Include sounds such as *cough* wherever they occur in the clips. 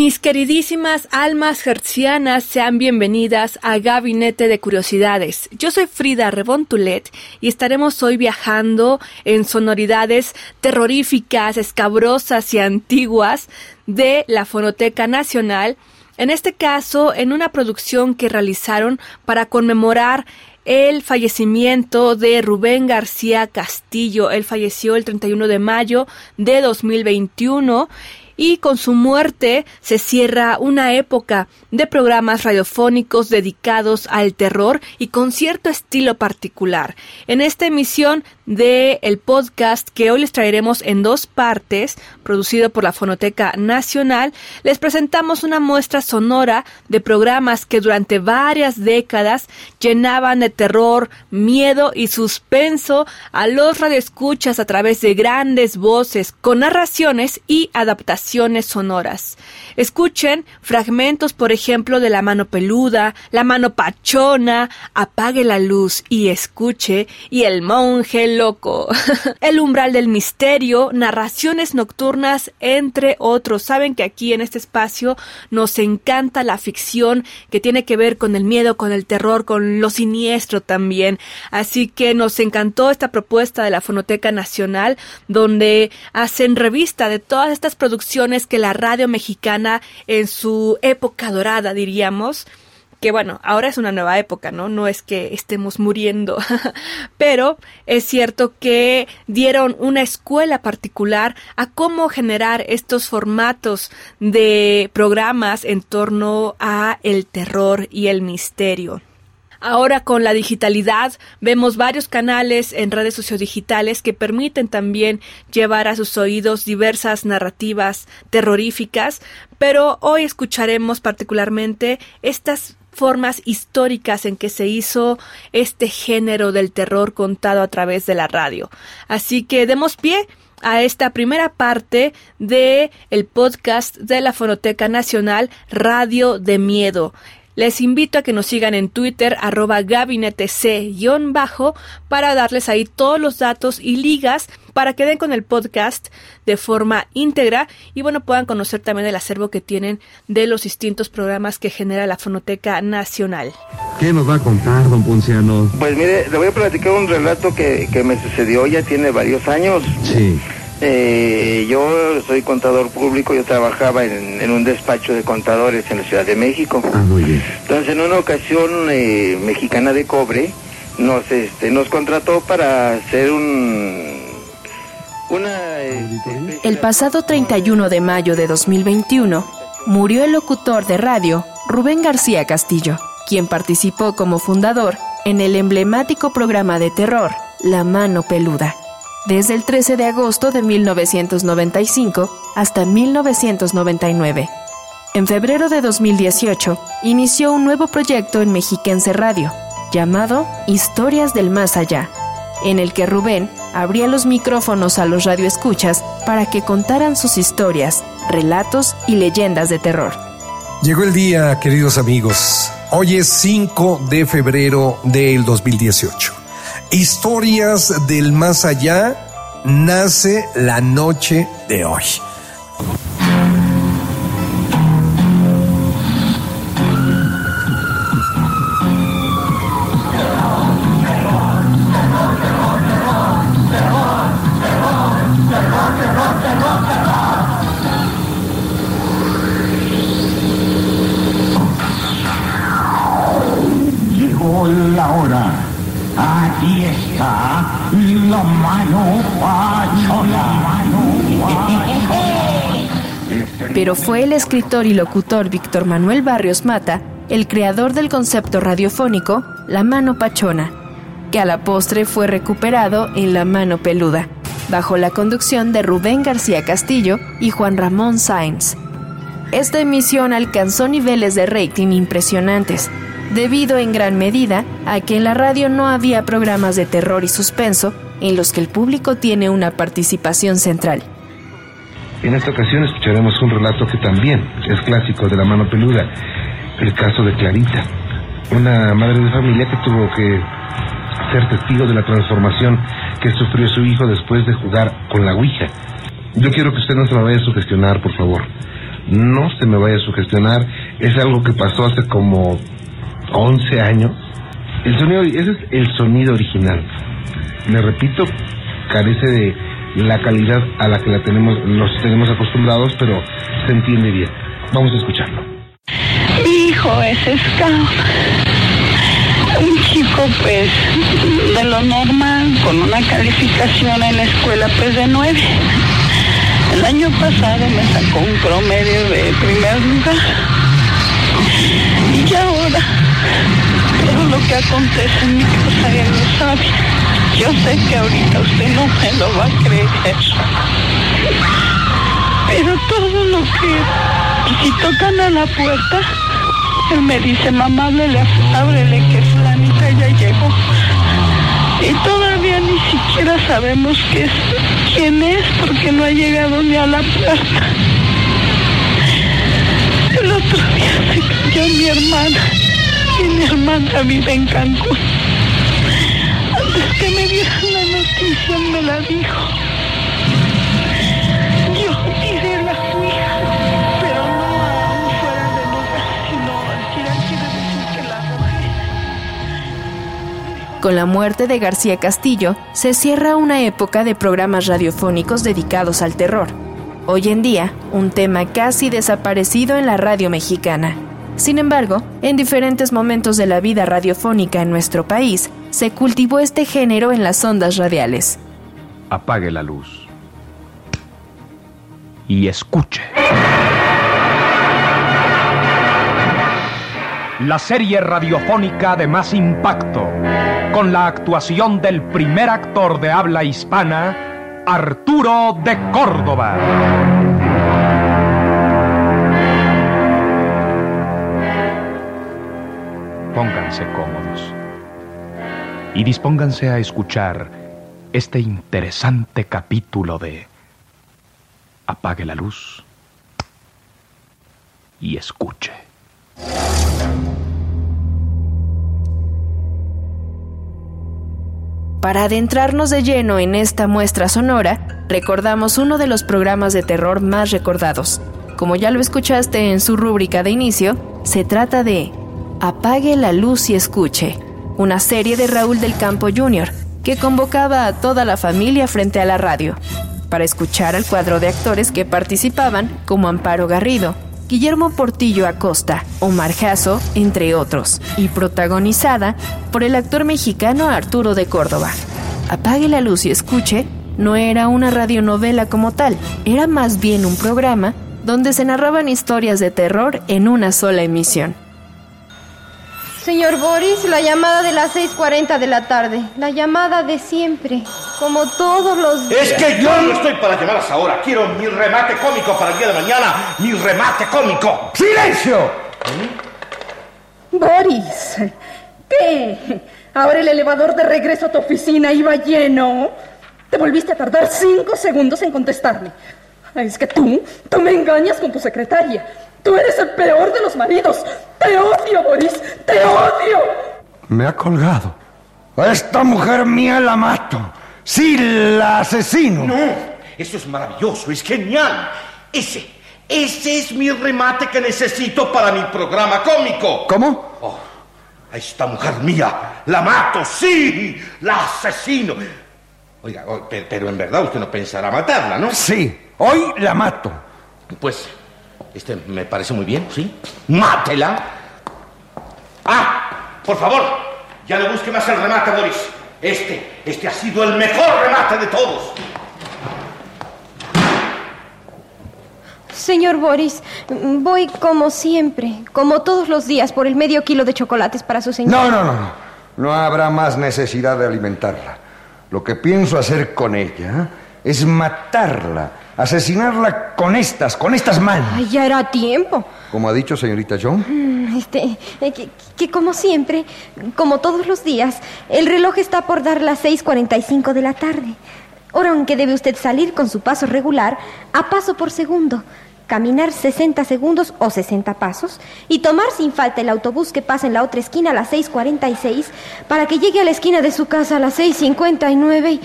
Mis queridísimas almas hertzianas, sean bienvenidas a Gabinete de Curiosidades. Yo soy Frida Rebontulet y estaremos hoy viajando en sonoridades terroríficas, escabrosas y antiguas de la Fonoteca Nacional. En este caso, en una producción que realizaron para conmemorar el fallecimiento de Rubén García Castillo. Él falleció el 31 de mayo de 2021 y con su muerte se cierra una época de programas radiofónicos dedicados al terror y con cierto estilo particular. En esta emisión de el podcast que hoy les traeremos en dos partes, producido por la Fonoteca Nacional, les presentamos una muestra sonora de programas que durante varias décadas llenaban de terror, miedo y suspenso a los radioescuchas a través de grandes voces con narraciones y adaptaciones sonoras. Escuchen fragmentos, por ejemplo, de La mano peluda, La mano pachona, Apague la luz y escuche y El monje loco, *laughs* El umbral del misterio, Narraciones nocturnas, entre otros. Saben que aquí en este espacio nos encanta la ficción que tiene que ver con el miedo, con el terror, con lo siniestro también. Así que nos encantó esta propuesta de la Fonoteca Nacional, donde hacen revista de todas estas producciones que la radio mexicana en su época dorada, diríamos, que bueno, ahora es una nueva época, ¿no? No es que estemos muriendo, *laughs* pero es cierto que dieron una escuela particular a cómo generar estos formatos de programas en torno a el terror y el misterio. Ahora con la digitalidad vemos varios canales en redes sociodigitales que permiten también llevar a sus oídos diversas narrativas terroríficas, pero hoy escucharemos particularmente estas formas históricas en que se hizo este género del terror contado a través de la radio. Así que demos pie a esta primera parte de el podcast de la Fonoteca Nacional Radio de Miedo. Les invito a que nos sigan en Twitter arroba gabinetec-bajo para darles ahí todos los datos y ligas para que den con el podcast de forma íntegra y bueno puedan conocer también el acervo que tienen de los distintos programas que genera la Fonoteca Nacional. ¿Qué nos va a contar, don Ponciano? Pues mire, le voy a platicar un relato que, que me sucedió ya tiene varios años. Sí. Eh, yo soy contador público, yo trabajaba en, en un despacho de contadores en la Ciudad de México. Ah, muy bien. Entonces, en una ocasión, eh, Mexicana de Cobre nos, este, nos contrató para hacer un... Una... este, El pasado 31 de mayo de 2021 murió el locutor de radio Rubén García Castillo, quien participó como fundador en el emblemático programa de terror La Mano Peluda, desde el 13 de agosto de 1995 hasta 1999. En febrero de 2018 inició un nuevo proyecto en Mexiquense Radio, llamado Historias del Más Allá, en el que Rubén abría los micrófonos a los radioescuchas para que contaran sus historias, relatos y leyendas de terror. Llegó el día, queridos amigos. Hoy es 5 de febrero del 2018. Historias del más allá nace la noche de hoy. Pero fue el escritor y locutor Víctor Manuel Barrios Mata el creador del concepto radiofónico La Mano Pachona, que a la postre fue recuperado en La Mano Peluda, bajo la conducción de Rubén García Castillo y Juan Ramón Sáenz. esta emisión alcanzó niveles de rating impresionantes, debido en gran medida a que en la radio no había programas de terror y suspenso en los que el público tiene una participación central. En esta ocasión escucharemos un relato que también es clásico de la mano peluda, el caso de Clarita, una madre de familia que tuvo que ser testigo de la transformación que sufrió su hijo después de jugar con la Ouija. Yo quiero que usted no se me vaya a sugestionar, por favor. No se me vaya a sugestionar. Es algo que pasó hace como 11 años. El sonido, ese es el sonido original. Le repito, carece de la calidad a la que la tenemos, nos tenemos acostumbrados, pero se entiende bien. Vamos a escucharlo. Hijo es scout. Un chico pues de lo normal, con una calificación en la escuela pues de nueve. El año pasado me sacó un promedio de primer lugar. Todo lo que acontece en mi casa él lo sabe. Yo sé que ahorita usted no me lo va a creer. Pero todo lo que... Si tocan a la puerta, él me dice, mamá, ábrele, ábrele que fulanita ya llegó. Y todavía ni siquiera sabemos quién es porque no ha llegado ni a la puerta. El otro día se cayó mi hermana mi hermana vive en Cancún. Antes que me dieran la noticia me la dijo. Yo tiré la Ouija, pero no aún fuera de lugar, sino al tirar quiere decir que la arrojé. Con la muerte de García Castillo, se cierra una época de programas radiofónicos dedicados al terror. Hoy en día, un tema casi desaparecido en la radio mexicana. Sin embargo, en diferentes momentos de la vida radiofónica en nuestro país, se cultivó este género en las ondas radiales. Apague la luz. Y escuche. La serie radiofónica de más impacto, con la actuación del primer actor de habla hispana, Arturo de Córdoba. Cómodos y dispónganse a escuchar este interesante capítulo de Apague la luz y escuche. Para adentrarnos de lleno en esta muestra sonora, recordamos uno de los programas de terror más recordados. Como ya lo escuchaste en su rúbrica de inicio, se trata de Apague la luz y escuche, una serie de Raúl del Campo Jr., que convocaba a toda la familia frente a la radio, para escuchar al cuadro de actores que participaban, como Amparo Garrido, Guillermo Portillo Acosta, Omar Jasso, entre otros, y protagonizada por el actor mexicano Arturo de Córdoba. Apague la luz y escuche no era una radionovela como tal, era más bien un programa donde se narraban historias de terror en una sola emisión. Señor Boris, la llamada de las 6.40 de la tarde. La llamada de siempre. Como todos los días. Es que yo no estoy para llamadas ahora. Quiero mi remate cómico para el día de mañana. Mi remate cómico. ¡Silencio! Boris, ¿qué? Ahora el elevador de regreso a tu oficina iba lleno. Te volviste a tardar cinco segundos en contestarme. Es que tú, tú me engañas con tu secretaria. Tú eres el peor de los maridos. Te odio, Boris. Te odio. Me ha colgado. A esta mujer mía la mato. Sí, la asesino. No, eso es maravilloso, es genial. Ese, ese es mi remate que necesito para mi programa cómico. ¿Cómo? Oh, a esta mujer mía la mato, sí, la asesino. Oiga, oh, pe- pero en verdad usted no pensará matarla, ¿no? Sí, hoy la mato. Pues, este me parece muy bien, ¿sí? ¡Mátela! ¡Ah! Por favor, ya no busque más el remate, Boris. Este, este ha sido el mejor remate de todos. Señor Boris, voy como siempre, como todos los días, por el medio kilo de chocolates para su señora. No, no, no, no. No habrá más necesidad de alimentarla. Lo que pienso hacer con ella es matarla, asesinarla con estas, con estas manos. Ay, ya era tiempo. Como ha dicho señorita John. Mm, Este, eh, que, que como siempre, como todos los días, el reloj está por dar las 6.45 de la tarde. Hora en que debe usted salir con su paso regular a paso por segundo, caminar 60 segundos o 60 pasos y tomar sin falta el autobús que pasa en la otra esquina a las 6.46 para que llegue a la esquina de su casa a las 6.59 y,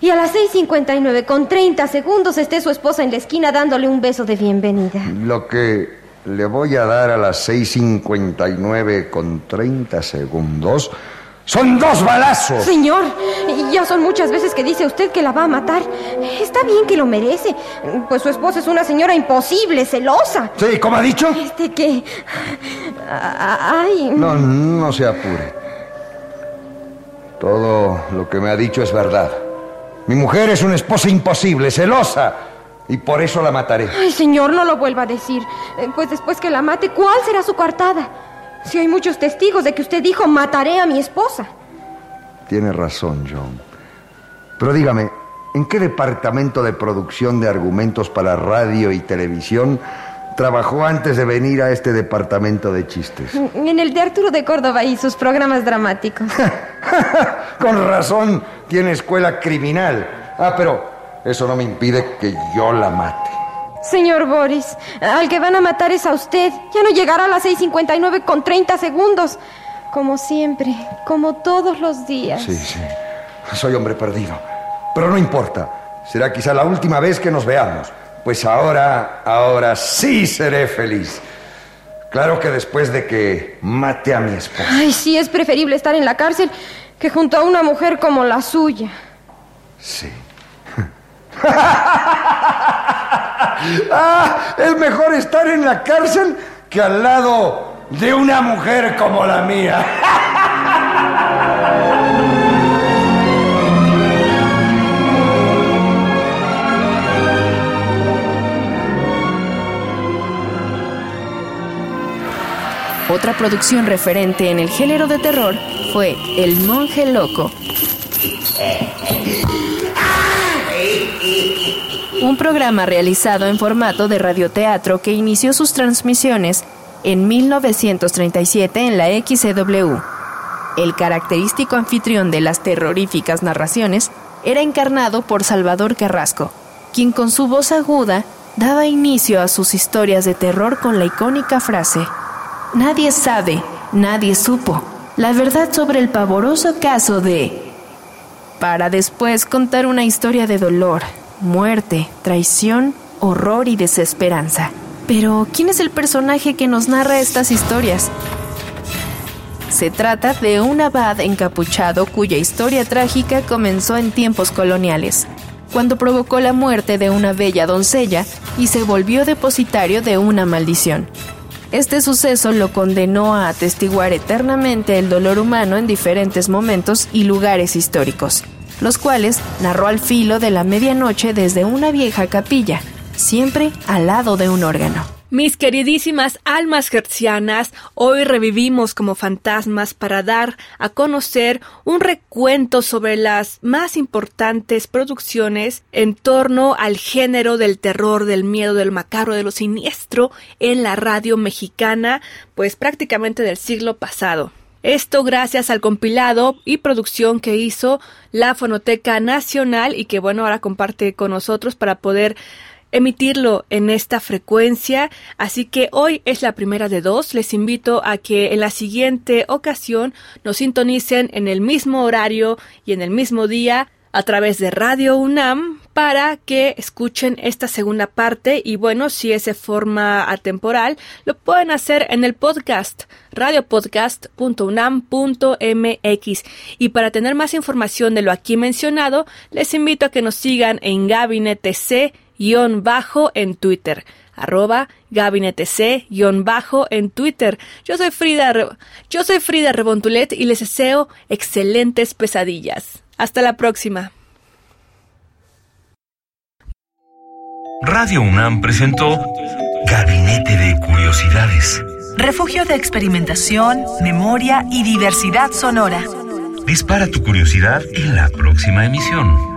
y a las 6.59 con 30 segundos esté su esposa en la esquina dándole un beso de bienvenida. Lo que le voy a dar a las 6.59 con 30 segundos son dos balazos. Señor, ya son muchas veces que dice usted que la va a matar. Está bien que lo merece, pues su esposa es una señora imposible, celosa. Sí, ¿cómo ha dicho? Este que... Ay... No, no se apure. Todo lo que me ha dicho es verdad. Mi mujer es una esposa imposible, celosa, y por eso la mataré. Ay, señor, no lo vuelva a decir. Eh, Pues después que la mate, ¿cuál será su coartada? Si hay muchos testigos de que usted dijo mataré a mi esposa. Tiene razón, John. Pero dígame, ¿en qué departamento de producción de argumentos para radio y televisión trabajó antes de venir a este departamento de chistes? En el de Arturo de Córdoba y sus programas dramáticos. *laughs* *laughs* Con razón, tiene escuela criminal. Ah, pero eso no me impide que yo la mate. Señor Boris, al que van a matar es a usted. Ya no llegará a las 6.59 con 30 segundos. Como siempre, como todos los días. Sí, sí. Soy hombre perdido. Pero no importa. Será quizá la última vez que nos veamos. Pues ahora, ahora sí seré feliz. Claro que después de que mate a mi esposa. Ay, sí, es preferible estar en la cárcel que junto a una mujer como la suya. Sí. *laughs* ah, es mejor estar en la cárcel que al lado de una mujer como la mía. *laughs* Otra producción referente en el género de terror fue El monje loco. Un programa realizado en formato de radioteatro que inició sus transmisiones en 1937 en la XCW. El característico anfitrión de las terroríficas narraciones era encarnado por Salvador Carrasco, quien con su voz aguda daba inicio a sus historias de terror con la icónica frase Nadie sabe, nadie supo la verdad sobre el pavoroso caso de... para después contar una historia de dolor, muerte, traición, horror y desesperanza. Pero, ¿quién es el personaje que nos narra estas historias? Se trata de un abad encapuchado cuya historia trágica comenzó en tiempos coloniales, cuando provocó la muerte de una bella doncella y se volvió depositario de una maldición. Este suceso lo condenó a atestiguar eternamente el dolor humano en diferentes momentos y lugares históricos, los cuales narró al filo de la medianoche desde una vieja capilla, siempre al lado de un órgano. Mis queridísimas almas hertzianas, hoy revivimos como fantasmas para dar a conocer un recuento sobre las más importantes producciones en torno al género del terror, del miedo, del macabro, de lo siniestro en la radio mexicana, pues prácticamente del siglo pasado. Esto gracias al compilado y producción que hizo la Fonoteca Nacional y que bueno, ahora comparte con nosotros para poder emitirlo en esta frecuencia, así que hoy es la primera de dos. Les invito a que en la siguiente ocasión nos sintonicen en el mismo horario y en el mismo día a través de Radio UNAM para que escuchen esta segunda parte. Y bueno, si es de forma atemporal, lo pueden hacer en el podcast radiopodcast.unam.mx y para tener más información de lo aquí mencionado, les invito a que nos sigan en Gabinete C bajo en Twitter arroba gabinete C bajo en Twitter. Yo soy Frida, Re yo soy Frida Rebontulet y les deseo excelentes pesadillas. Hasta la próxima. Radio UNAM presentó Gabinete de Curiosidades. Refugio de experimentación, memoria y diversidad sonora. Dispara tu curiosidad en la próxima emisión.